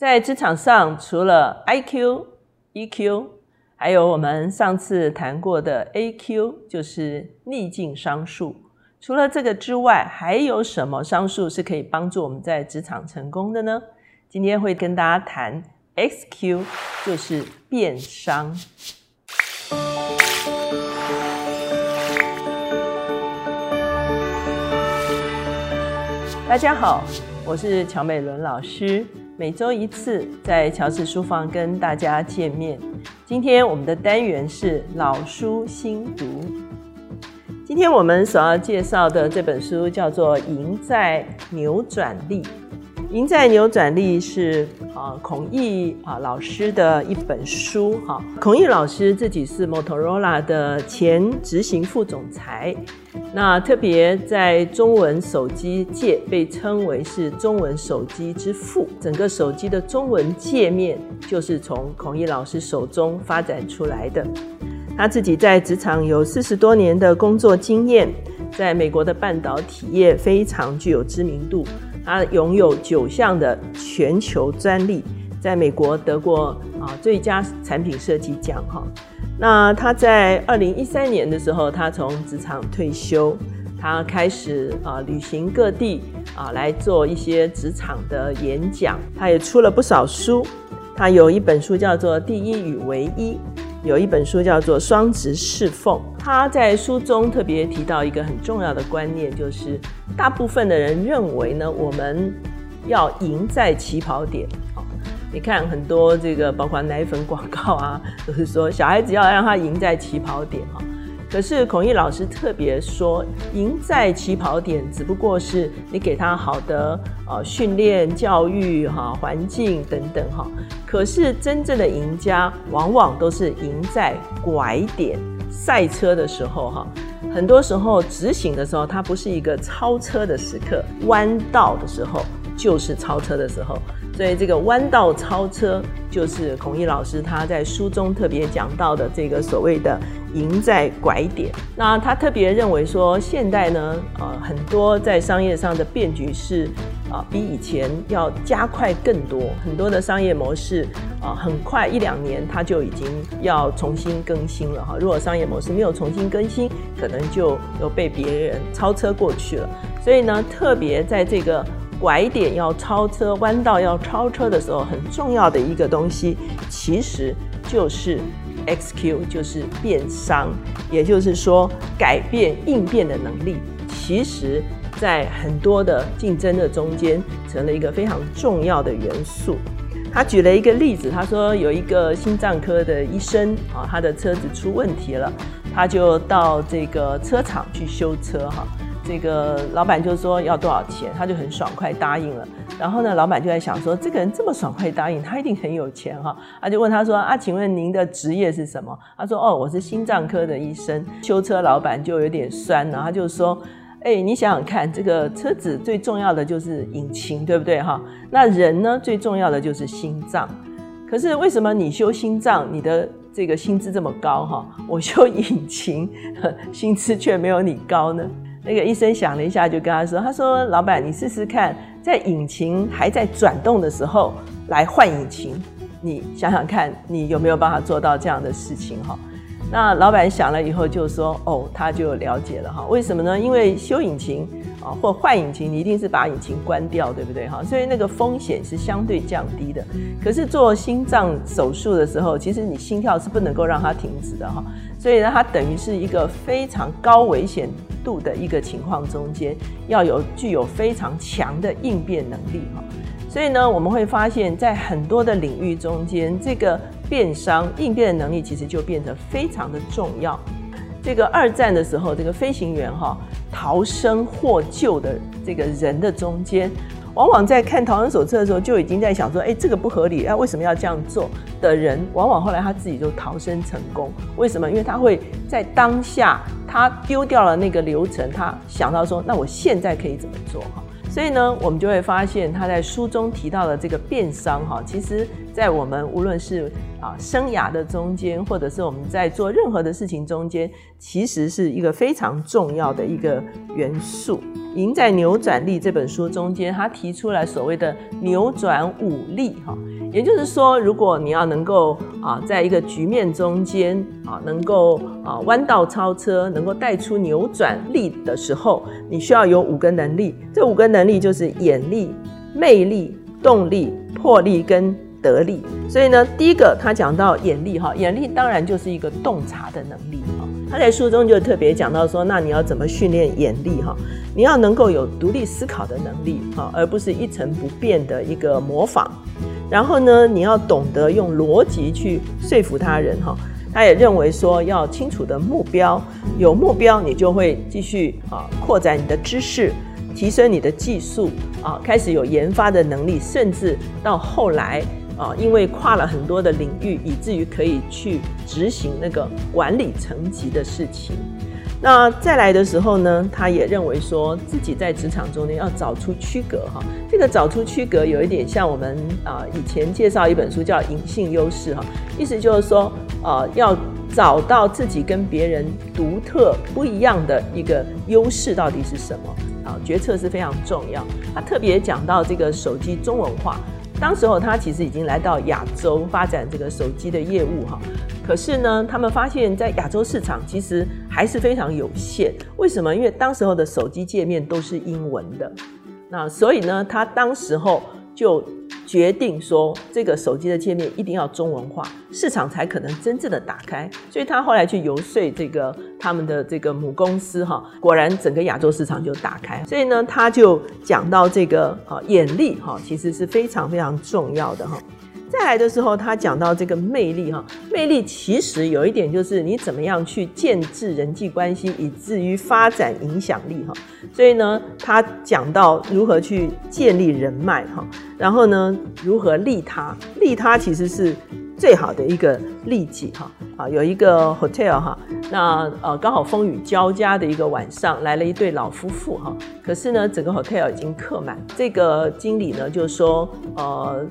在职场上，除了 I Q、E Q，还有我们上次谈过的 A Q，就是逆境商数。除了这个之外，还有什么商数是可以帮助我们在职场成功的呢？今天会跟大家谈 X Q，就是变商。大家好，我是乔美伦老师。每周一次在乔治书房跟大家见面。今天我们的单元是老书新读。今天我们所要介绍的这本书叫做《赢在扭转力》。赢在扭转力是啊孔毅啊老师的一本书哈。孔毅老师自己是 Motorola 的前执行副总裁，那特别在中文手机界被称为是中文手机之父。整个手机的中文界面就是从孔毅老师手中发展出来的。他自己在职场有四十多年的工作经验，在美国的半导体业非常具有知名度。他拥有九项的全球专利，在美国得过啊最佳产品设计奖哈。那他在二零一三年的时候，他从职场退休，他开始啊旅行各地啊来做一些职场的演讲。他也出了不少书，他有一本书叫做《第一与唯一》。有一本书叫做《双职侍奉》，他在书中特别提到一个很重要的观念，就是大部分的人认为呢，我们要赢在起跑点。你看很多这个包括奶粉广告啊，都是说小孩子要让他赢在起跑点哈。可是孔毅老师特别说，赢在起跑点只不过是你给他好的呃训练、教育哈环境等等哈。可是真正的赢家往往都是赢在拐点赛车的时候哈。很多时候直行的时候，它不是一个超车的时刻，弯道的时候就是超车的时候。所以这个弯道超车，就是孔毅老师他在书中特别讲到的这个所谓的赢在拐点。那他特别认为说，现代呢，呃，很多在商业上的变局是啊，比以前要加快更多。很多的商业模式啊，很快一两年它就已经要重新更新了哈。如果商业模式没有重新更新，可能就又被别人超车过去了。所以呢，特别在这个。拐点要超车，弯道要超车的时候，很重要的一个东西，其实就是 XQ，就是变商，也就是说改变应变的能力，其实在很多的竞争的中间，成了一个非常重要的元素。他举了一个例子，他说有一个心脏科的医生啊，他的车子出问题了，他就到这个车厂去修车哈。这个老板就说要多少钱，他就很爽快答应了。然后呢，老板就在想说，这个人这么爽快答应，他一定很有钱哈。他就问他说啊，请问您的职业是什么？他说哦，我是心脏科的医生。修车老板就有点酸了，他就说，哎，你想想看，这个车子最重要的就是引擎，对不对哈？那人呢，最重要的就是心脏。可是为什么你修心脏，你的这个薪资这么高哈？我修引擎，薪资却没有你高呢？那个医生想了一下，就跟他说：“他说，老板，你试试看，在引擎还在转动的时候来换引擎，你想想看，你有没有办法做到这样的事情？哈。”那老板想了以后就说：“哦，他就了解了哈。为什么呢？因为修引擎啊，或换引擎，你一定是把引擎关掉，对不对？哈，所以那个风险是相对降低的。可是做心脏手术的时候，其实你心跳是不能够让它停止的哈。所以呢，它等于是一个非常高危险度的一个情况中间，要有具有非常强的应变能力哈。所以呢，我们会发现，在很多的领域中间，这个。变商应变的能力其实就变得非常的重要。这个二战的时候，这个飞行员哈逃生获救的这个人的中间，往往在看逃生手册的时候就已经在想说：哎，这个不合理，啊，为什么要这样做？的人，往往后来他自己就逃生成功。为什么？因为他会在当下，他丢掉了那个流程，他想到说：那我现在可以怎么做？哈。所以呢，我们就会发现他在书中提到的这个变商哈，其实，在我们无论是啊生涯的中间，或者是我们在做任何的事情中间，其实是一个非常重要的一个元素。《赢在扭转力》这本书中间，他提出来所谓的扭转武力哈，也就是说，如果你要能够啊，在一个局面中间啊，能够啊弯道超车，能够带出扭转力的时候，你需要有五个能力。这五个能力就是眼力、魅力、动力、魄力跟得力。所以呢，第一个他讲到眼力哈，眼力当然就是一个洞察的能力。他在书中就特别讲到说，那你要怎么训练眼力哈？你要能够有独立思考的能力哈，而不是一成不变的一个模仿。然后呢，你要懂得用逻辑去说服他人哈。他也认为说，要清楚的目标，有目标你就会继续啊扩展你的知识，提升你的技术啊，开始有研发的能力，甚至到后来。啊，因为跨了很多的领域，以至于可以去执行那个管理层级的事情。那再来的时候呢，他也认为说自己在职场中呢要找出区隔哈。这个找出区隔有一点像我们啊以前介绍一本书叫《隐性优势》哈，意思就是说呃要找到自己跟别人独特不一样的一个优势到底是什么啊？决策是非常重要。他特别讲到这个手机中文化。当时候他其实已经来到亚洲发展这个手机的业务哈，可是呢，他们发现，在亚洲市场其实还是非常有限。为什么？因为当时候的手机界面都是英文的，那所以呢，他当时候就。决定说这个手机的界面一定要中文化，市场才可能真正的打开。所以他后来去游说这个他们的这个母公司哈，果然整个亚洲市场就打开。所以呢，他就讲到这个啊眼力哈，其实是非常非常重要的哈。再来的时候，他讲到这个魅力哈，魅力其实有一点就是你怎么样去建制人际关系，以至于发展影响力哈。所以呢，他讲到如何去建立人脉哈，然后呢，如何利他，利他其实是。最好的一个利己哈啊，有一个 hotel 哈，那呃刚好风雨交加的一个晚上，来了一对老夫妇哈。可是呢，整个 hotel 已经客满，这个经理呢就说呃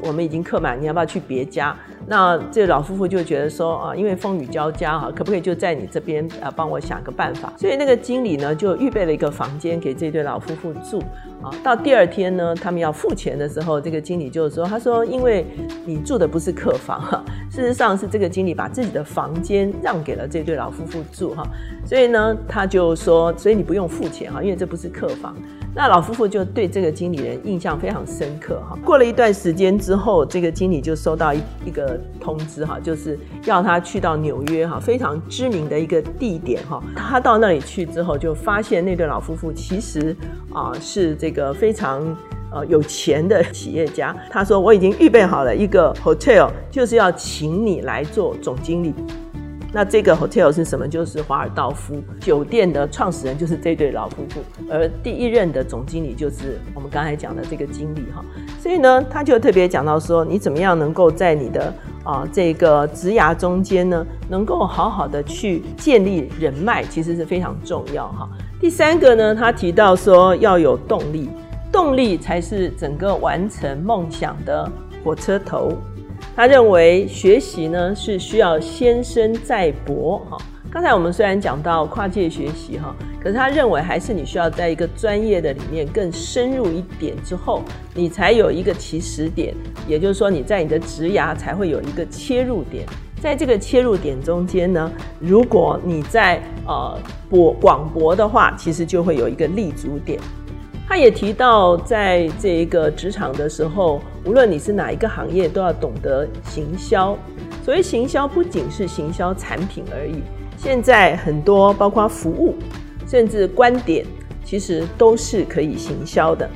我们已经客满，你要不要去别家？那这老夫妇就觉得说啊，因为风雨交加哈，可不可以就在你这边啊帮我想个办法？所以那个经理呢就预备了一个房间给这对老夫妇住啊。到第二天呢，他们要付钱的时候，这个经理就说，他说因为你住的不是客房。哈，事实上是这个经理把自己的房间让给了这对老夫妇住哈，所以呢，他就说，所以你不用付钱哈，因为这不是客房。那老夫妇就对这个经理人印象非常深刻哈。过了一段时间之后，这个经理就收到一一个通知哈，就是要他去到纽约哈，非常知名的一个地点哈。他到那里去之后，就发现那对老夫妇其实啊是这一个非常。呃，有钱的企业家，他说我已经预备好了一个 hotel，就是要请你来做总经理。那这个 hotel 是什么？就是华尔道夫酒店的创始人，就是这对老夫妇，而第一任的总经理就是我们刚才讲的这个经理哈。所以呢，他就特别讲到说，你怎么样能够在你的啊这个职涯中间呢，能够好好的去建立人脉，其实是非常重要哈。第三个呢，他提到说要有动力。动力才是整个完成梦想的火车头。他认为学习呢是需要先深再博哈。刚才我们虽然讲到跨界学习哈，可是他认为还是你需要在一个专业的里面更深入一点之后，你才有一个起始点，也就是说你在你的职涯才会有一个切入点。在这个切入点中间呢，如果你在呃博广博的话，其实就会有一个立足点。他也提到，在这一个职场的时候，无论你是哪一个行业，都要懂得行销。所谓行销，不仅是行销产品而已。现在很多包括服务，甚至观点，其实都是可以行销的。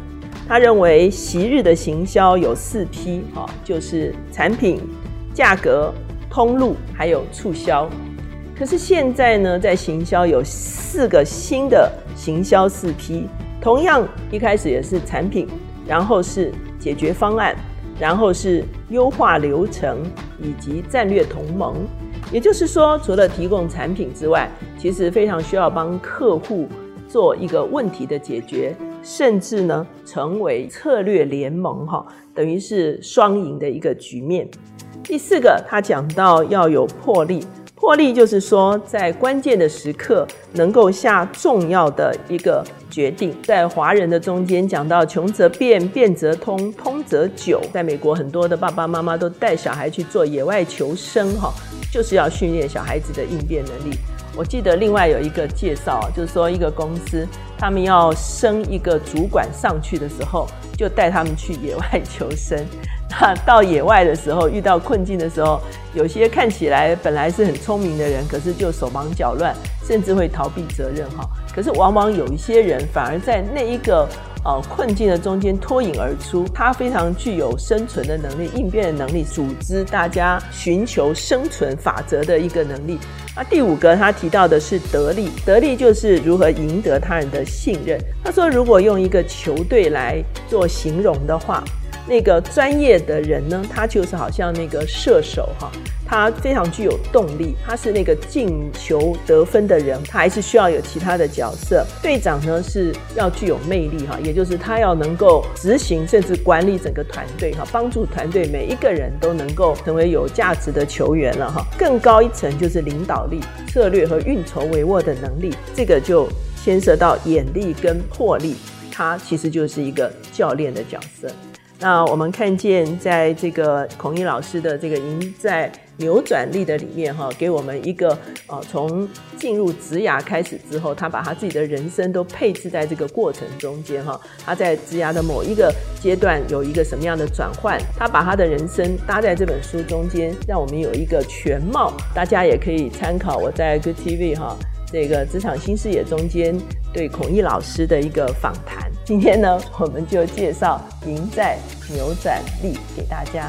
他认为，昔日的行销有四批，哈，就是产品、价格、通路，还有促销。可是现在呢，在行销有四个新的行销四批。同样，一开始也是产品，然后是解决方案，然后是优化流程以及战略同盟。也就是说，除了提供产品之外，其实非常需要帮客户做一个问题的解决，甚至呢成为策略联盟哈，等于是双赢的一个局面。第四个，他讲到要有魄力，魄力就是说，在关键的时刻能够下重要的一个决定。在华人的中间讲到“穷则变，变则通，通则久”。在美国，很多的爸爸妈妈都带小孩去做野外求生，哈，就是要训练小孩子的应变能力。我记得另外有一个介绍，就是说一个公司他们要升一个主管上去的时候，就带他们去野外求生。到野外的时候，遇到困境的时候，有些看起来本来是很聪明的人，可是就手忙脚乱，甚至会逃避责任哈。可是往往有一些人反而在那一个。呃，困境的中间脱颖而出，他非常具有生存的能力、应变的能力、组织大家寻求生存法则的一个能力。那第五个，他提到的是得力，得力就是如何赢得他人的信任。他说，如果用一个球队来做形容的话。那个专业的人呢，他就是好像那个射手哈，他非常具有动力，他是那个进球得分的人，他还是需要有其他的角色。队长呢是要具有魅力哈，也就是他要能够执行甚至管理整个团队哈，帮助团队每一个人都能够成为有价值的球员了哈。更高一层就是领导力、策略和运筹帷幄的能力，这个就牵涉到眼力跟魄力，他其实就是一个教练的角色。那我们看见，在这个孔毅老师的这个赢在扭转力的里面，哈，给我们一个呃，从进入职涯开始之后，他把他自己的人生都配置在这个过程中间，哈，他在职涯的某一个阶段有一个什么样的转换，他把他的人生搭在这本书中间，让我们有一个全貌。大家也可以参考我在 Good TV 哈这个职场新视野中间对孔毅老师的一个访谈。今天呢，我们就介绍赢在牛仔力给大家。